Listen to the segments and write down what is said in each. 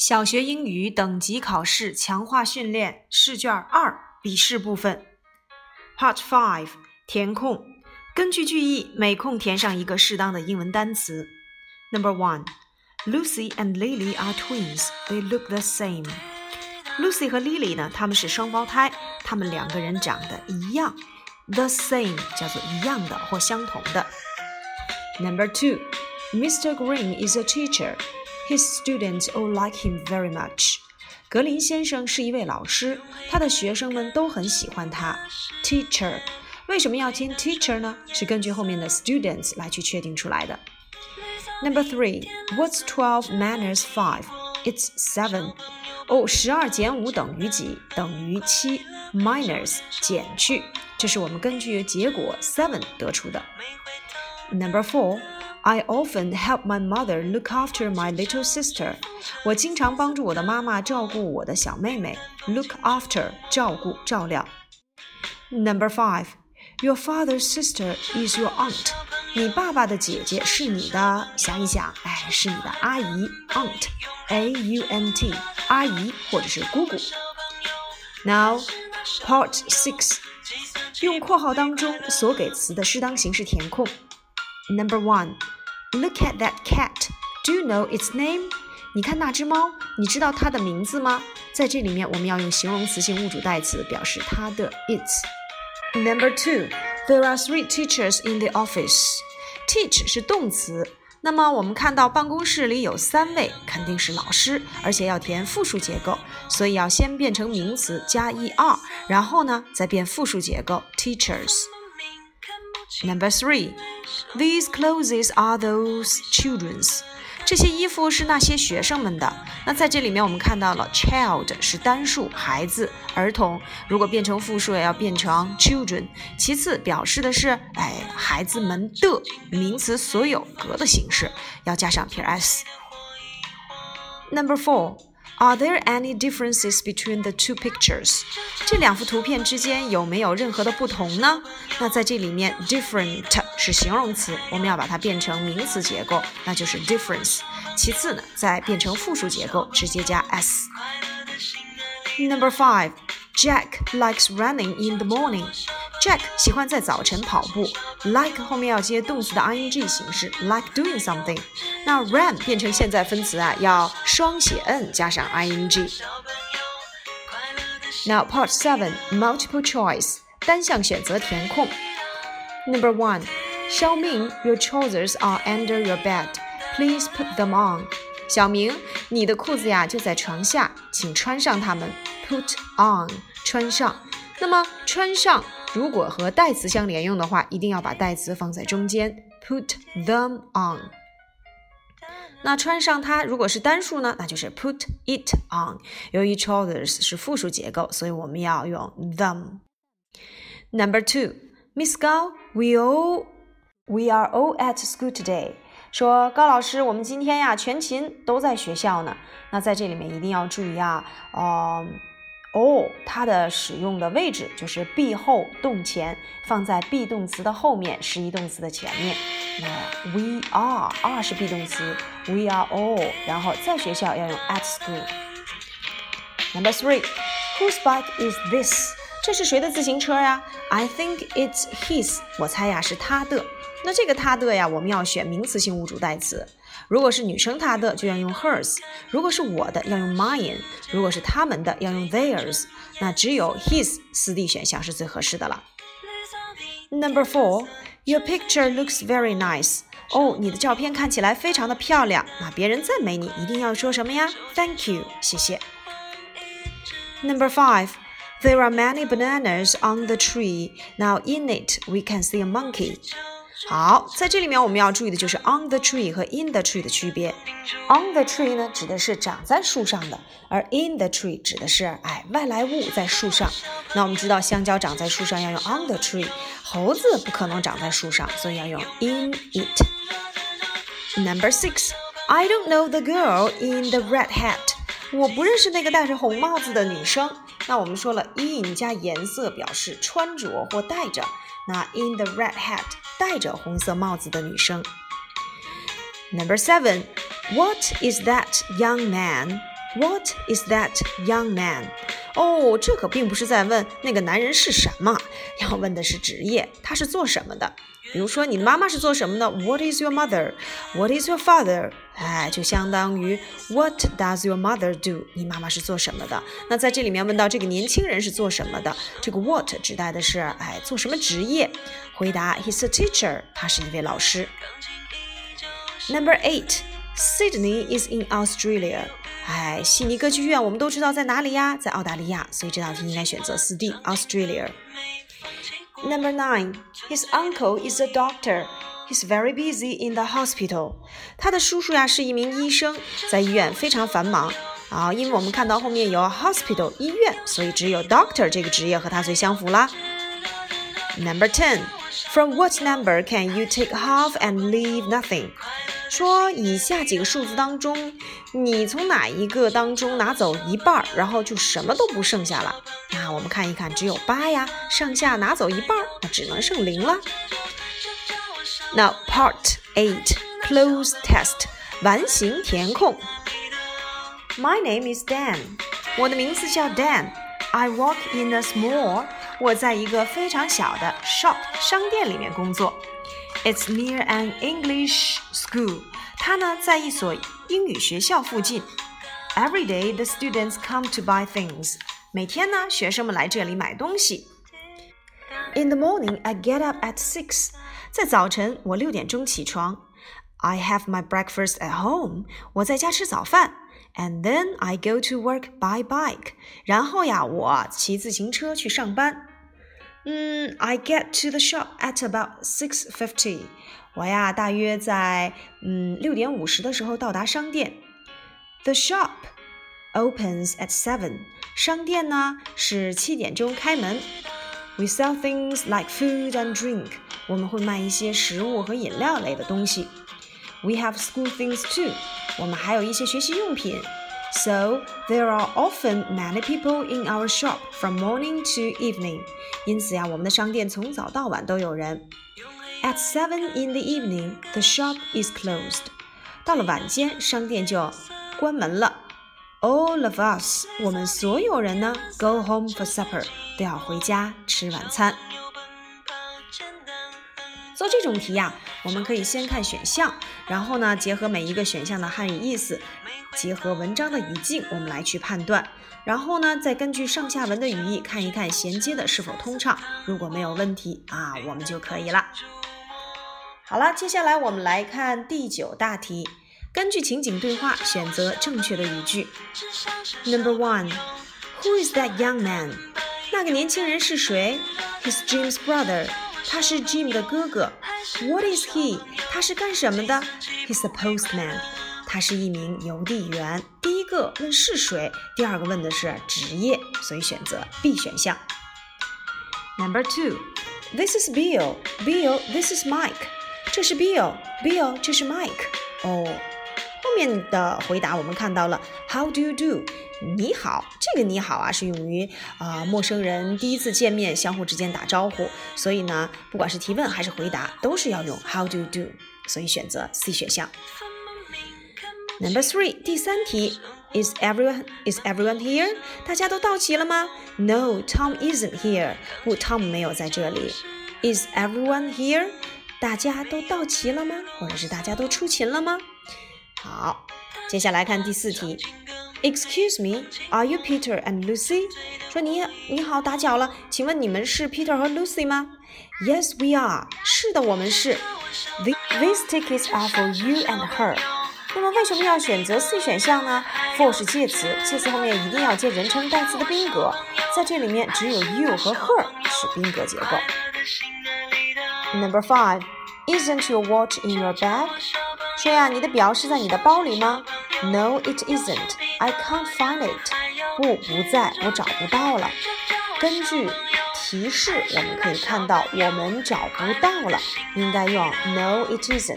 小学英语等级考试强化训练试卷二笔试部分，Part Five 填空。根据句意，每空填上一个适当的英文单词。Number one, Lucy and Lily are twins. They look the same. Lucy 和 Lily 呢，他们是双胞胎，他们两个人长得一样。The same 叫做一样的或相同的。Number two, Mr. Green is a teacher. His students all like him very much. 格林先生是一位老师，他的学生们都很喜欢他。Teacher，为什么要添 teacher 呢？是根据后面的 students 来去确定出来的。Number three, what's twelve minus five? It's seven. 哦，十二减五等于几？等于七。Minus 减去，这是我们根据结果 seven 得出的。Number four. I often help my mother look after my little sister. 我经常帮助我的妈妈照顾我的小妹妹。Look after 照顾照料。Number five, your father's sister is your aunt. 你爸爸的姐姐是你的，想一想，哎，是你的阿姨，aunt，a u n t，阿姨或者是姑姑。Now, part six，用括号当中所给词的适当形式填空。Number one, Look at that cat. Do you know its name? 你看那只猫，你知道它的名字吗？在这里面，我们要用形容词性物主代词表示它的 its。Number two, there are three teachers in the office. Teach 是动词，那么我们看到办公室里有三位，肯定是老师，而且要填复数结构，所以要先变成名词加 er，然后呢再变复数结构 teachers。Number three, these clothes are those children's. 这些衣服是那些学生们的。那在这里面，我们看到了 child 是单数，孩子、儿童。如果变成复数，也要变成 children。其次，表示的是哎孩子们的名词所有格的形式，要加上撇 s。Number four. Are there any differences between the two pictures？这两幅图片之间有没有任何的不同呢？那在这里面，different 是形容词，我们要把它变成名词结构，那就是 difference。其次呢，再变成复数结构，直接加 s。Number five, Jack likes running in the morning. Jack 喜欢在早晨跑步，like 后面要接动词的 ing 形式，like doing something。 那 run 变成现在分词啊，要双写 n 加上 ing。Now part seven multiple choice 单项选择填空。Number one，小明，Your trousers are under your bed. Please put them on. 小明，你的裤子呀就在床下，请穿上它们。Put on，穿上。那么穿上。如果和代词相连用的话，一定要把代词放在中间，put them on。 那穿上它，如果是单数呢，那就是 put it on。由于 trousers 是复数结构，所以我们要用 them。Number two, Miss Gao, we all we are all at school today。说高老师，我们今天呀全勤都在学校呢。那在这里面一定要注意啊，哦。all 它的使用的位置就是 be 后动前，放在 be 动词的后面，实义动词的前面。那 we are are 是 be 动词，we are all，然后在学校要用 at school。Number three, whose bike is this？这是谁的自行车呀？I think it's his。我猜呀是他的。那这个他的呀，我们要选名词性物主代词。如果是女生她的，就要用 hers；如果是我的，要用 mine；如果是他们的，要用 theirs。那只有 his 四 D 选项是最合适的了。Number four, your picture looks very nice. 哦，你的照片看起来非常的漂亮。那别人赞美你，一定要说什么呀？Thank you，谢谢。Number five, there are many bananas on the tree. Now in it, we can see a monkey. 好，在这里面我们要注意的就是 on the tree 和 in the tree 的区别。on the tree 呢，指的是长在树上的，而 in the tree 指的是哎外来物在树上。那我们知道香蕉长在树上要用 on the tree，猴子不可能长在树上，所以要用 in it。Number six, I don't know the girl in the red hat。我不认识那个戴着红帽子的女生。那我们说了，in 加颜色表示穿着或戴着。那 in the red hat 戴着红色帽子的女生。Number seven, what is that young man? What is that young man？ 哦，这可并不是在问那个男人是什么，要问的是职业，他是做什么的。比如说，你的妈妈是做什么的？What is your mother？What is your father？哎，就相当于 What does your mother do？你妈妈是做什么的？那在这里面问到这个年轻人是做什么的，这个 What 指代的是哎做什么职业？回答：He's a teacher，他是一位老师。Number eight，Sydney is in Australia。 哎，悉尼歌剧院我们都知道在哪里呀？在澳大利亚，所以这道题应该选择四 D Australia。Number nine, his uncle is a doctor. He's very busy in the hospital. 他的叔叔呀是一名医生，在医院非常繁忙啊。因为我们看到后面有 hospital 医院，所以只有 doctor 这个职业和他最相符啦。Number ten, from what number can you take half and leave nothing? 说以下几个数字当中，你从哪一个当中拿走一半儿，然后就什么都不剩下了？那我们看一看，只有八呀，上下拿走一半儿，那只能剩零了。那 part eight, close test，完形填空。My name is Dan，我的名字叫 Dan。I work in a small，我在一个非常小的 shop 商店里面工作。It's near an English school。它呢在一所英语学校附近。Every day the students come to buy things。每天呢，学生们来这里买东西。In the morning I get up at six。在早晨我六点钟起床。I have my breakfast at home。我在家吃早饭。And then I go to work by bike。然后呀，我骑自行车去上班。 嗯，I get to the shop at about six fifty。我呀，大约在嗯六点五十的时候到达商店。The shop opens at seven。商店呢是七点钟开门。We sell things like food and drink。我们会卖一些食物和饮料类的东西。We have school things too。我们还有一些学习用品。 So there are often many people in our shop from morning to evening。因此呀，我们的商店从早到晚都有人。At seven in the evening, the shop is closed。到了晚间，商店就关门了。All of us，我们所有人呢，go home for supper，都要回家吃晚餐。 做这种题呀，我们可以先看选项，然后呢，结合每一个选项的汉语意思，结合文章的语境，我们来去判断。然后呢，再根据上下文的语义看一看衔接的是否通畅。如果没有问题啊，我们就可以了。好了，接下来我们来看第九大题，根据情景对话选择正确的语句。Number one，Who is that young man？那个年轻人是谁？He's Jim's brother。他是 Jim 的哥哥。What is he？他是干什么的？He's a postman。他是一名邮递员。第一个问是谁，第二个问的是职业，所以选择 B 选项。Number two，This is Bill。Bill，This is Mike。这是 Bill，Bill，这是 Mike。哦， 后面的回答我们看到了 How do you do？你好，这个你好啊是用于啊陌生人第一次见面相互之间打招呼，所以呢，不管是提问还是回答，都是要用 How do you do，所以选择 C 选项。Number three，第三题，Is everyone is everyone here？大家都到齐了吗？No，Tom isn't here。不，Tom 没有在这里。Is everyone here？大家都到齐了吗？或者是大家都出勤了吗？好，接下来看第四题。Excuse me, are you Peter and Lucy？说你你好，打搅了，请问你们是 Peter 和 Lucy 吗？Yes, we are。是的，我们是。These tickets are for you and her。那么为什么要选择 C 选项呢？For 是介词，介词后面一定要接人称代词的宾格，在这里面只有 you 和 her 是宾格结构。Number five, isn't your watch in your bag？ 说呀，你的表是在你的包里吗？No, it isn't. I can't find it。不，不在，我找不到了。根据提示，我们可以看到我们找不到了，应该用 No, it isn't。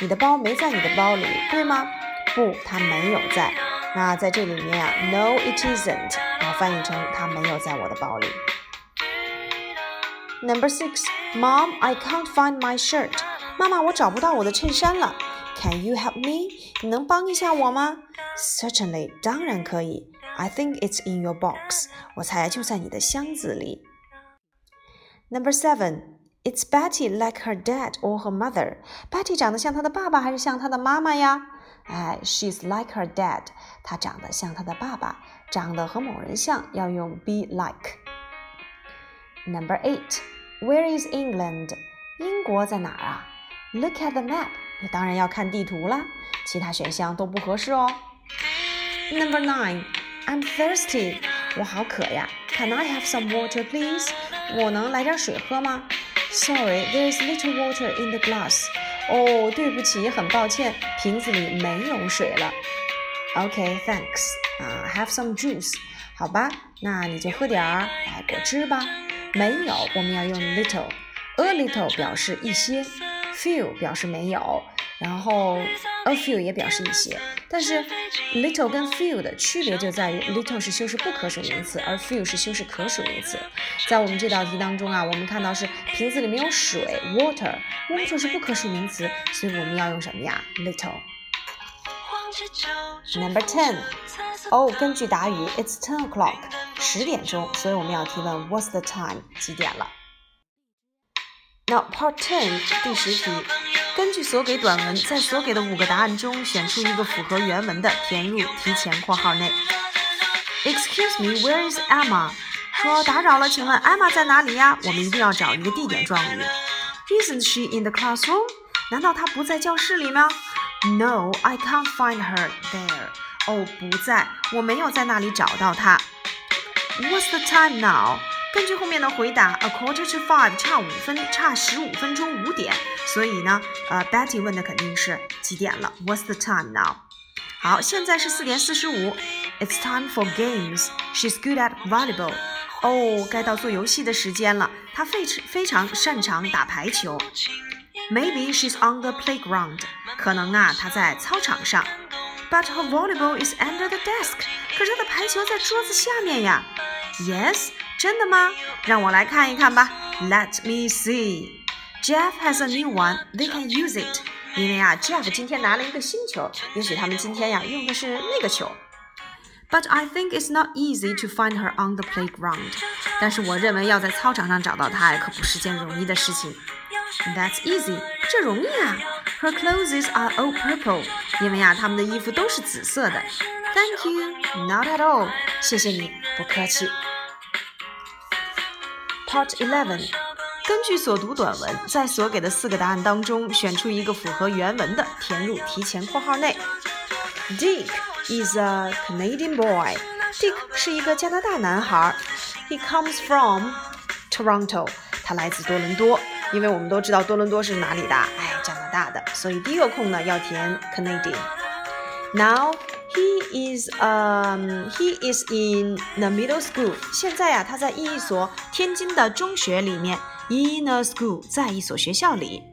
你的包没在你的包里，对吗？不，它没有在。那在这里面啊，No, it isn't，然后翻译成它没有在我的包里。Number six, Mom, I can't find my shirt。妈妈，我找不到我的衬衫了。Can you help me？你能帮一下我吗？Certainly，当然可以。I think it's in your box。我猜就在你的箱子里。Number seven。It's Betty like her dad or her mother. Betty 长得像她的爸爸还是像她的妈妈呀？哎，She's like her dad. 她长得像她的爸爸，长得和某人像要用 be like。Number eight. Where is England? 英国在哪儿啊？Look at the map. 那当然要看地图啦，其他选项都不合适哦。Number nine. I'm thirsty. 我好渴呀。Can I have some water, please? 我能来点水喝吗？Sorry, there is little water in the glass. 哦，对不起，很抱歉，瓶子里没有水了。OK, thanks 啊，have some juice. 好吧，那你就喝点儿果汁吧。没有，我们要用 little。A little 表示一些，few 表示没有。然后 a few 也表示一些，但是 little 跟 few 的区别就在于 little 是修饰不可数名词，而 few 是修饰可数名词。在我们这道题当中啊，我们看到是瓶子里面有水，water，water 是不可数名词，所以我们要用什么呀？little。Number ten，哦，根据答语，it's ten o'clock，十点钟，所以我们要提问 What's the time？几点了？Now part ten，第十题。根据所给短文，在所给的五个答案中选出一个符合原文的，填入提前括号内。Excuse me, where is Emma？说打扰了，请问艾玛在哪里呀？我们一定要找一个地点状语。Isn't she in the classroom？难道她不在教室里吗？No, I can't find her there。哦，不在，我没有在那里找到她。What's the time now？根据后面的回答，a quarter to five 差五分，差十五分钟五点，所以呢，呃，Betty 问的肯定是几点了？What's the time now？好，现在是四点四十五。It's time for games. She's good at volleyball. 哦，该到做游戏的时间了。她非非常擅长打排球。Maybe she's on the playground. 可能啊，她在操场上。But her volleyball is under the desk. 可是她的排球在桌子下面呀。Yes. 真的吗？让我来看一看吧。Let me see. Jeff has a new one. They can use it. 因为啊，Jeff 今天拿了一个新球，也许他们今天呀用的是那个球。But I think it's not easy to find her on the playground. 但是我认为要在操场上找到她可不是件容易的事情。That's easy. 这容易啊。Her clothes are all purple. 因为啊，她们的衣服都是紫色的。Thank you. Not at all. 谢谢你，不客气。 Part Eleven，根据所读短文，在所给的四个答案当中选出一个符合原文的，填入提前括号内。Dick is a Canadian boy. Dick 是一个加拿大男孩。He comes from Toronto. 他来自多伦多。因为我们都知道多伦多是哪里的，哎，加拿大的，所以第一个空呢要填 Canadian。Now He is um he is in the middle school。现在呀，他在一所天津的中学里面，in a school，在一所学校里。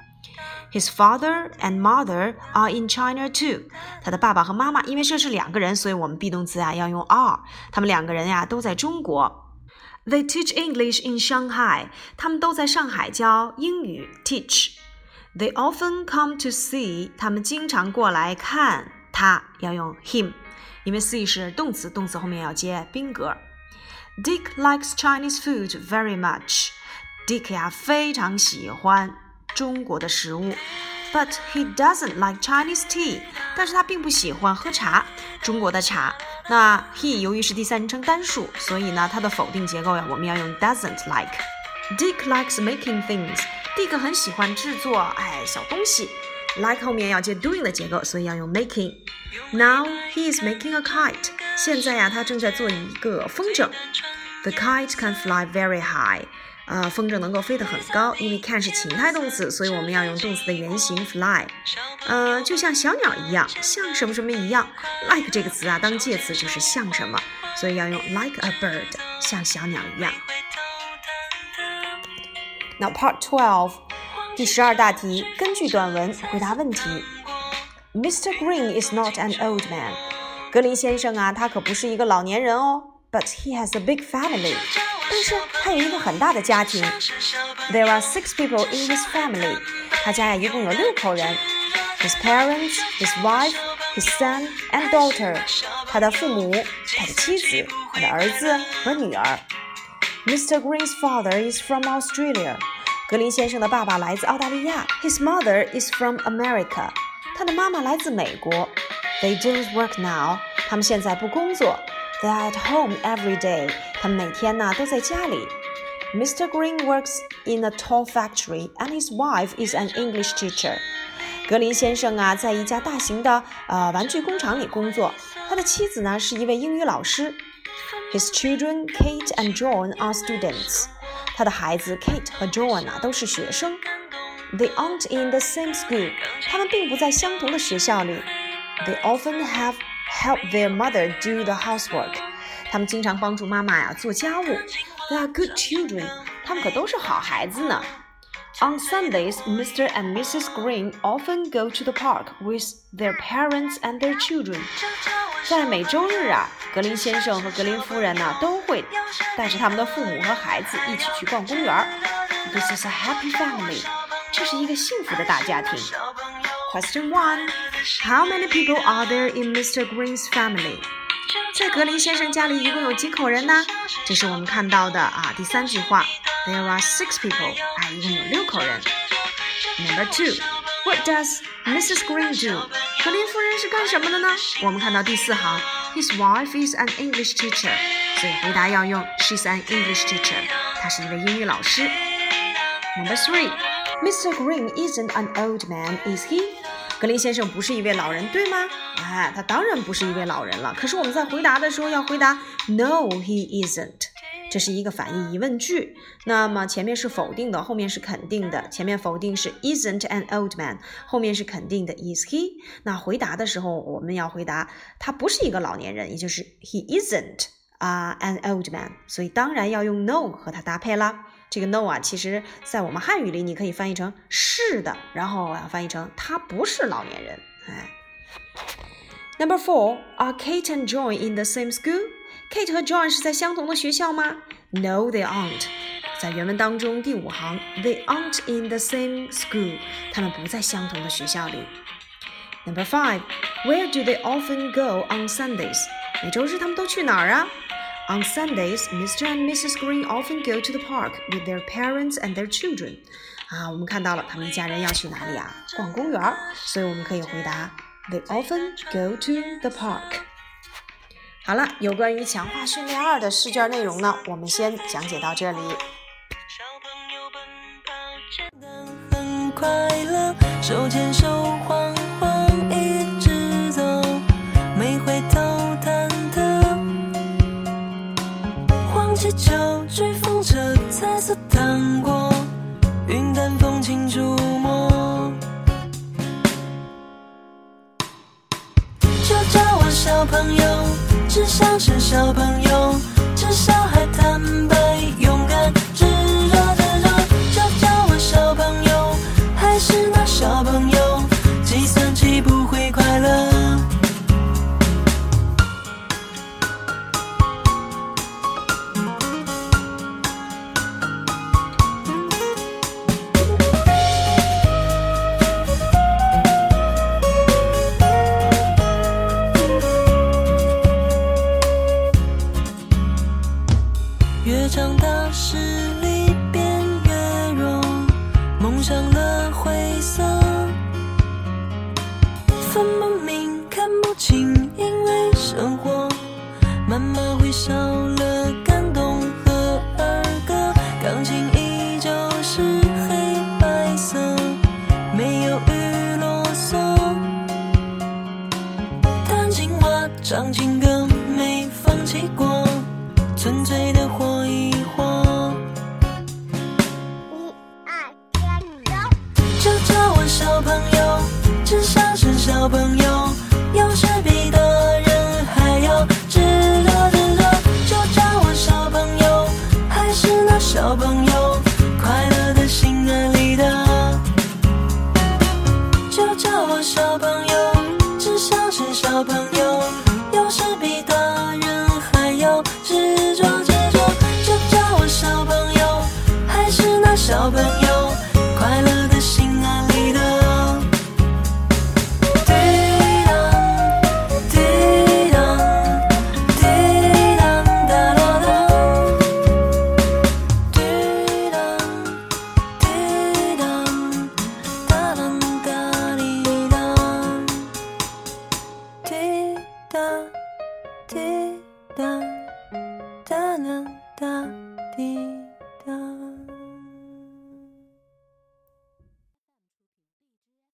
His father and mother are in China too。他的爸爸和妈妈，因为这是两个人，所以我们 be 动词啊要用 are。他们两个人呀都在中国。They teach English in Shanghai。他们都在上海教英语，teach。They often come to see。他们经常过来看。 他要用 him，因为 see 是动词，动词后面要接宾格。Dick likes Chinese food very much. Dick 呀非常喜欢中国的食物，but he doesn't like Chinese tea. 但是他并不喜欢喝茶，中国的茶。那 he 由于是第三人称单数，所以呢，它的否定结构呀，我们要用 doesn't like. Dick likes making things. Dick 很喜欢制作哎小东西。Like 后面要接 doing 的结构，所以要用 making。Now he is making a kite。现在呀，他正在做一个风筝。The kite can fly very high。呃，风筝能够飞得很高，因为 can 是情态动词，所以我们要用动词的原形 fly。呃，就像小鸟一样，像什么什么一样。like 这个词啊，当介词就是像什么，所以要用 like a bird，像小鸟一样。Now part twelve。第十二大题，根据短文回答问题。Mr. Green is not an old man。格林先生啊，他可不是一个老年人哦。But he has a big family。但是他有一个很大的家庭。There are six people in his family。他家呀一共有六口人。 his parents, his wife, his son and daughter. 他的父母、他的妻子、他的儿子和女儿。Mr. Green's father is from Australia. 格林先生的爸爸来自澳大利亚。His mother is from America. 他的妈妈来自美国。They don't work now. 他们现在不工作。They are at home every day. 他们每天呢都在家里。Mr. Green works in a toy factory, and his wife is an English teacher. 格林先生啊，在一家大型的呃玩具工厂里工作，他的妻子呢是一位英语老师。His children, Kate and John, are students. 他的孩子 Kate 和 John 啊都是学生。They aren't in the same school. 他们并不在相同的学校里。They often have helped their mother do the housework. 他们经常帮助妈妈呀做家务。They are good children. 他们可都是好孩子呢。On Sundays, Mr. and Mrs. Green often go to the park with their parents and their children. 在每周日啊，格林先生和格林夫人呢都会带着他们的父母和孩子一起去逛公园。This is a happy family. 这是一个幸福的大家庭。Question one: How many people are there in Mr. Green's family? 在格林先生家里一共有几口人呢？这是我们看到的啊第三句话。There are six people. 啊，一共有六口人。Number two. What does Mrs. Green do? 格林夫人是干什么的呢？我们看到第四行，His wife is an English teacher，所以回答要用 She's an English teacher，她是一位英语老师。Number three, Mr. Green isn't an old man, is he? 格林先生不是一位老人，对吗？哎，他当然不是一位老人了。可是我们在回答的时候要回答 No, he isn't。这是一个反义疑问句，那么前面是否定的，后面是肯定的。前面否定是 isn't an old man，后面是肯定的 is he。那回答的时候，我们要回答他不是一个老年人，也就是 he isn't 啊 an old man。所以当然要用 no 和它搭配啦。这个 no 啊，其实在我们汉语里你可以翻译成是的，然后啊翻译成他不是老年人。哎，Number four，are Kate and John in the same school？Kate 和 John 是在相同的学校吗？No, they aren't。在原文当中第五行，They aren't in the same school。他们不在相同的学校里。Number five, where do they often go on Sundays？每周日他们都去哪儿啊？On Sundays, Mr. and Mrs. Green often go to the park with their parents and their children。啊，我们看到了，他们一家人要去哪里啊？逛公园。所以我们可以回答，They often go to the park。 好了，有关于强化训练二的试卷内容呢，我们先讲解到这里。小朋友奔跑真的很快乐，手牵手像是小朋友，曾经，